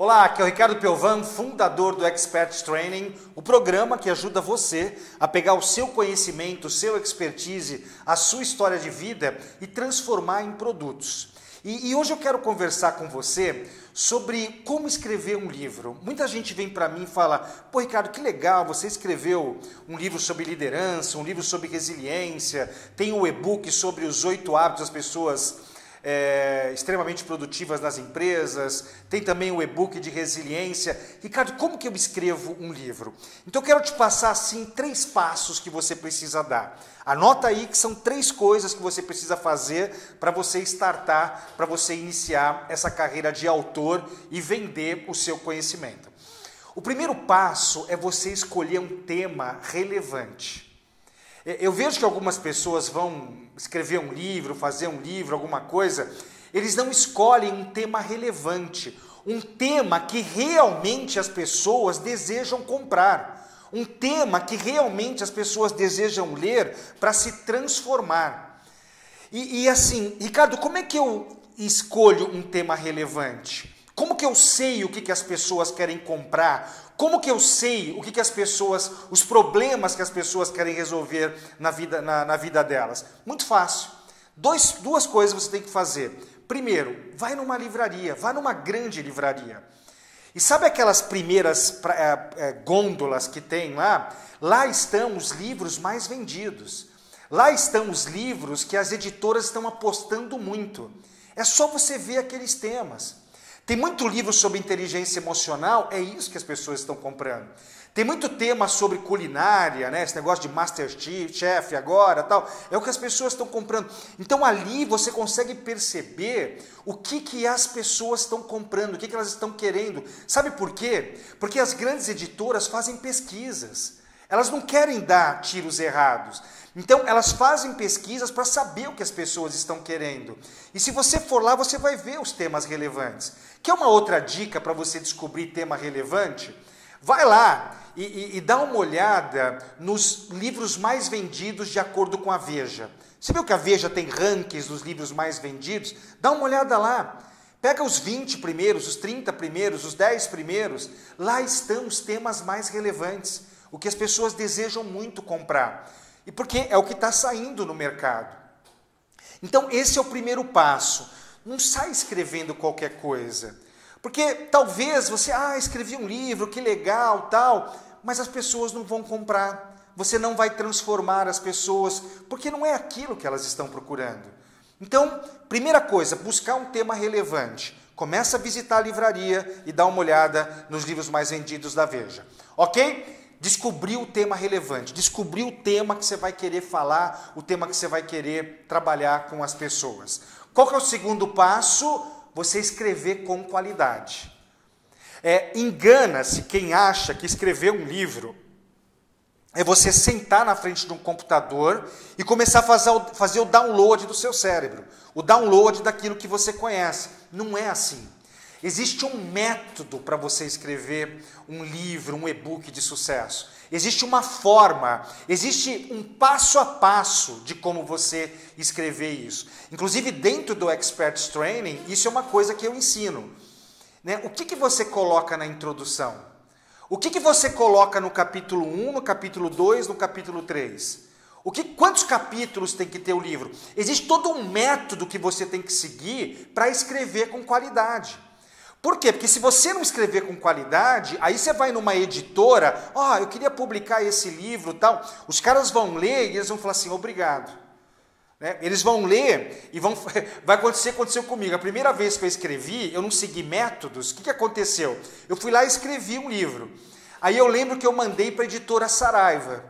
Olá, aqui é o Ricardo Pelvan, fundador do Expert Training, o programa que ajuda você a pegar o seu conhecimento, o seu expertise, a sua história de vida e transformar em produtos. E, e hoje eu quero conversar com você sobre como escrever um livro. Muita gente vem para mim e fala: Pô, Ricardo, que legal, você escreveu um livro sobre liderança, um livro sobre resiliência, tem um e-book sobre os oito hábitos das pessoas é, extremamente produtivas nas empresas, tem também o e-book de resiliência. Ricardo, como que eu escrevo um livro? Então eu quero te passar assim três passos que você precisa dar. Anota aí que são três coisas que você precisa fazer para você startar, para você iniciar essa carreira de autor e vender o seu conhecimento. O primeiro passo é você escolher um tema relevante. Eu vejo que algumas pessoas vão escrever um livro, fazer um livro, alguma coisa, eles não escolhem um tema relevante, um tema que realmente as pessoas desejam comprar, um tema que realmente as pessoas desejam ler para se transformar. E, e assim, Ricardo, como é que eu escolho um tema relevante? Como que eu sei o que, que as pessoas querem comprar? Como que eu sei o que, que as pessoas, os problemas que as pessoas querem resolver na vida, na, na vida delas? Muito fácil. Dois, duas coisas você tem que fazer. Primeiro, vai numa livraria, vá numa grande livraria. E sabe aquelas primeiras é, é, gôndolas que tem lá? Lá estão os livros mais vendidos. Lá estão os livros que as editoras estão apostando muito. É só você ver aqueles temas. Tem muito livro sobre inteligência emocional, é isso que as pessoas estão comprando. Tem muito tema sobre culinária, né? Esse negócio de Masterchef agora, tal. É o que as pessoas estão comprando. Então ali você consegue perceber o que que as pessoas estão comprando, o que que elas estão querendo. Sabe por quê? Porque as grandes editoras fazem pesquisas. Elas não querem dar tiros errados. Então, elas fazem pesquisas para saber o que as pessoas estão querendo. E se você for lá, você vai ver os temas relevantes. Quer uma outra dica para você descobrir tema relevante? Vai lá e, e, e, dá uma olhada nos livros mais vendidos de acordo com a Veja. Você viu que a Veja tem rankings dos livros mais vendidos? Dá uma olhada lá. Pega os 20 primeiros, os 30 primeiros, os 10 primeiros. Lá estão os temas mais relevantes, o que as pessoas desejam muito comprar. E porque é o que está saindo no mercado. Então, esse é o primeiro passo. Não sai escrevendo qualquer coisa. Porque talvez você, ah, escrevi um livro, que legal, tal, mas as pessoas não vão comprar. Você não vai transformar as pessoas, porque não é aquilo que elas estão procurando. Então, primeira coisa, buscar um tema relevante. Começa a visitar a livraria e dá uma olhada nos livros mais vendidos da Veja. Ok? Descobrir o tema relevante, descobrir o tema que você vai querer falar, o tema que você vai querer trabalhar com as pessoas. Qual que é o segundo passo? Você escrever com qualidade. É, Engana-se quem acha que escrever um livro é você sentar na frente de um computador e começar a fazer o, fazer o download do seu cérebro, o download daquilo que você conhece. Não é assim. Existe um método para você escrever um livro, um e-book de sucesso. Existe uma forma, existe um passo a passo de como você escrever isso. Inclusive, dentro do Experts Training, isso é uma coisa que eu ensino. Né? O que, que você coloca na introdução? O que, que você coloca no capítulo 1, no capítulo 2, no capítulo 3? O que, quantos capítulos tem que ter o livro? Existe todo um método que você tem que seguir para escrever com qualidade. Por quê? Porque se você não escrever com qualidade, aí você vai numa editora, ó, oh, eu queria publicar esse livro tal. Os caras vão ler e eles vão falar assim, obrigado. Né? Eles vão ler e vão. Vai acontecer, aconteceu comigo. A primeira vez que eu escrevi, eu não segui métodos. O que, que aconteceu? Eu fui lá e escrevi um livro. Aí eu lembro que eu mandei para a editora Saraiva.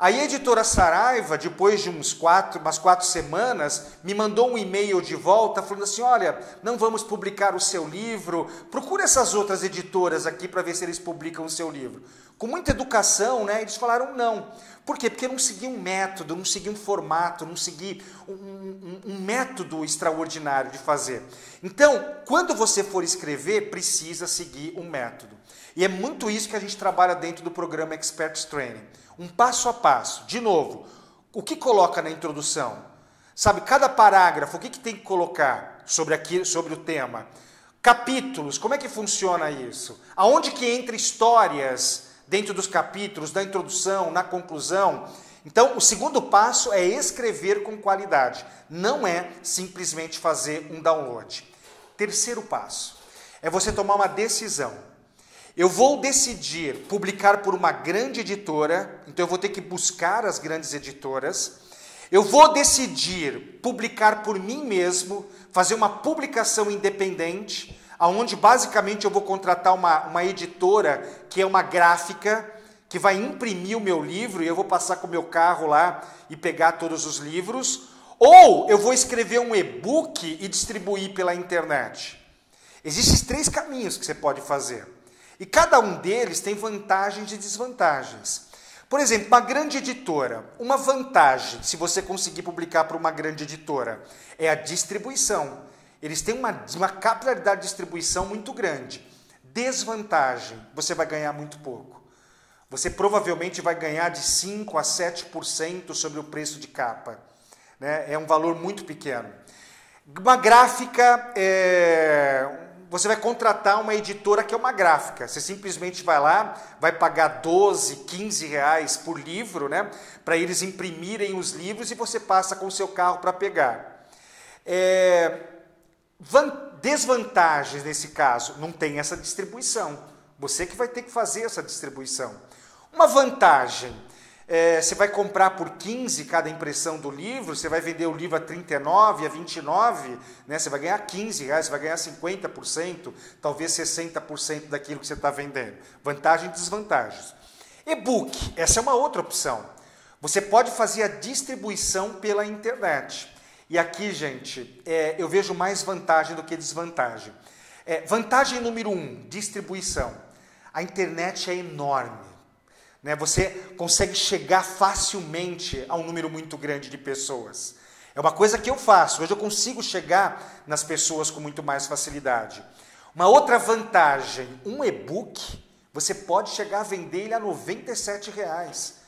A editora Saraiva, depois de uns quatro, umas quatro semanas, me mandou um e-mail de volta falando assim: olha, não vamos publicar o seu livro, procura essas outras editoras aqui para ver se eles publicam o seu livro. Com muita educação, né, eles falaram não. Por quê? Porque não segui um método, não segui um formato, não segui um, um, um método extraordinário de fazer. Então, quando você for escrever, precisa seguir um método. E é muito isso que a gente trabalha dentro do programa Experts Training um passo a passo. De novo, o que coloca na introdução? Sabe, cada parágrafo, o que, que tem que colocar sobre, aqui, sobre o tema? Capítulos, como é que funciona isso? Aonde que entra histórias dentro dos capítulos, da introdução, na conclusão? Então, o segundo passo é escrever com qualidade, não é simplesmente fazer um download. Terceiro passo é você tomar uma decisão. Eu vou decidir publicar por uma grande editora, então eu vou ter que buscar as grandes editoras. Eu vou decidir publicar por mim mesmo, fazer uma publicação independente, aonde basicamente eu vou contratar uma, uma editora que é uma gráfica que vai imprimir o meu livro e eu vou passar com o meu carro lá e pegar todos os livros, ou eu vou escrever um e-book e distribuir pela internet. Existem três caminhos que você pode fazer. E cada um deles tem vantagens e desvantagens. Por exemplo, uma grande editora, uma vantagem, se você conseguir publicar para uma grande editora, é a distribuição. Eles têm uma, uma capilaridade de distribuição muito grande. Desvantagem, você vai ganhar muito pouco. Você provavelmente vai ganhar de 5 a 7% sobre o preço de capa. Né? É um valor muito pequeno. Uma gráfica, é... você vai contratar uma editora que é uma gráfica. Você simplesmente vai lá, vai pagar 12, 15 reais por livro, né? para eles imprimirem os livros e você passa com o seu carro para pegar. É... Desvantagens nesse caso, não tem essa distribuição. Você que vai ter que fazer essa distribuição. Uma vantagem, é, você vai comprar por 15 cada impressão do livro, você vai vender o livro a 39, a 29, né? você vai ganhar 15 reais, você vai ganhar 50%, talvez 60% daquilo que você está vendendo. Vantagem e desvantagens. E-book, essa é uma outra opção. Você pode fazer a distribuição pela internet. E aqui, gente, é, eu vejo mais vantagem do que desvantagem. É, vantagem número um, distribuição. A internet é enorme. Né? Você consegue chegar facilmente a um número muito grande de pessoas. É uma coisa que eu faço. Hoje eu consigo chegar nas pessoas com muito mais facilidade. Uma outra vantagem, um e-book, você pode chegar a vender ele a 97 reais.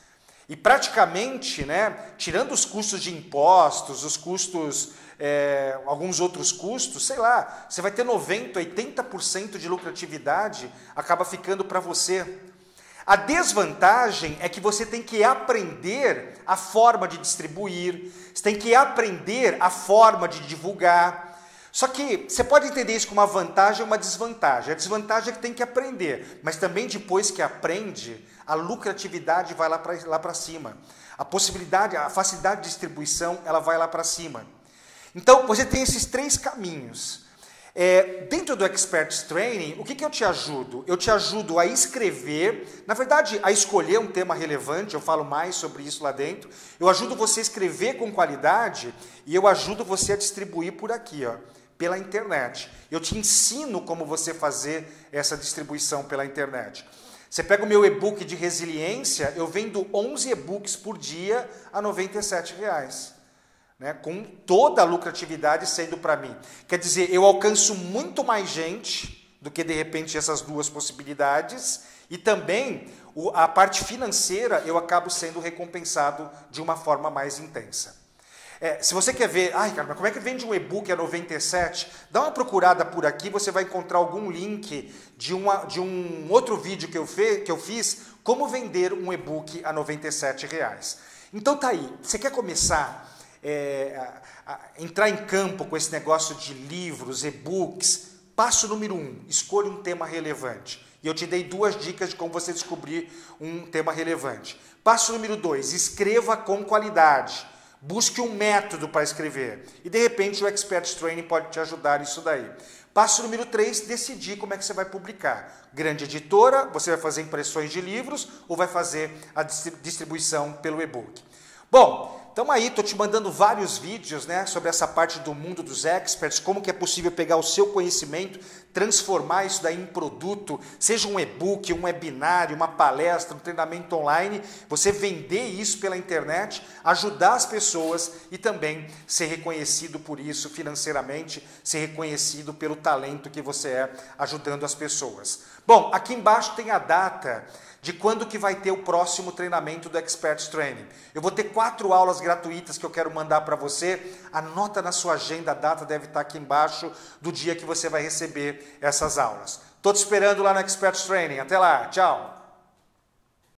E praticamente, né, tirando os custos de impostos, os custos, é, alguns outros custos, sei lá, você vai ter 90%, 80% de lucratividade, acaba ficando para você. A desvantagem é que você tem que aprender a forma de distribuir, você tem que aprender a forma de divulgar. Só que você pode entender isso como uma vantagem ou uma desvantagem. A desvantagem é que tem que aprender, mas também depois que aprende, a lucratividade vai lá para lá cima. A possibilidade, a facilidade de distribuição, ela vai lá para cima. Então, você tem esses três caminhos. É, dentro do Experts Training, o que, que eu te ajudo? Eu te ajudo a escrever, na verdade, a escolher um tema relevante, eu falo mais sobre isso lá dentro. Eu ajudo você a escrever com qualidade e eu ajudo você a distribuir por aqui, ó, pela internet. Eu te ensino como você fazer essa distribuição pela internet. Você pega o meu e-book de resiliência, eu vendo 11 e-books por dia a 97 reais né, com toda a lucratividade sendo para mim. Quer dizer, eu alcanço muito mais gente do que de repente essas duas possibilidades e também o, a parte financeira eu acabo sendo recompensado de uma forma mais intensa. É, se você quer ver, ai, cara, mas como é que vende um e-book a 97? Dá uma procurada por aqui, você vai encontrar algum link de, uma, de um outro vídeo que eu, fe, que eu fiz, como vender um e-book a 97 reais. Então tá aí, você quer começar é, a, a entrar em campo com esse negócio de livros, e-books, passo número um, escolha um tema relevante. E eu te dei duas dicas de como você descobrir um tema relevante. Passo número dois, escreva com qualidade. Busque um método para escrever. E de repente o Expert Training pode te ajudar nisso daí. Passo número 3, decidir como é que você vai publicar. Grande editora, você vai fazer impressões de livros ou vai fazer a distribuição pelo e-book. Bom, então aí, estou te mandando vários vídeos né, sobre essa parte do mundo dos experts, como que é possível pegar o seu conhecimento, transformar isso daí em produto, seja um e-book, um webinário, uma palestra, um treinamento online, você vender isso pela internet, ajudar as pessoas e também ser reconhecido por isso financeiramente, ser reconhecido pelo talento que você é ajudando as pessoas. Bom, aqui embaixo tem a data de quando que vai ter o próximo treinamento do Expert Training. Eu vou ter quatro aulas gratuitas que eu quero mandar para você. Anota na sua agenda, a data deve estar aqui embaixo do dia que você vai receber essas aulas. Estou te esperando lá no Expert Training. Até lá, tchau!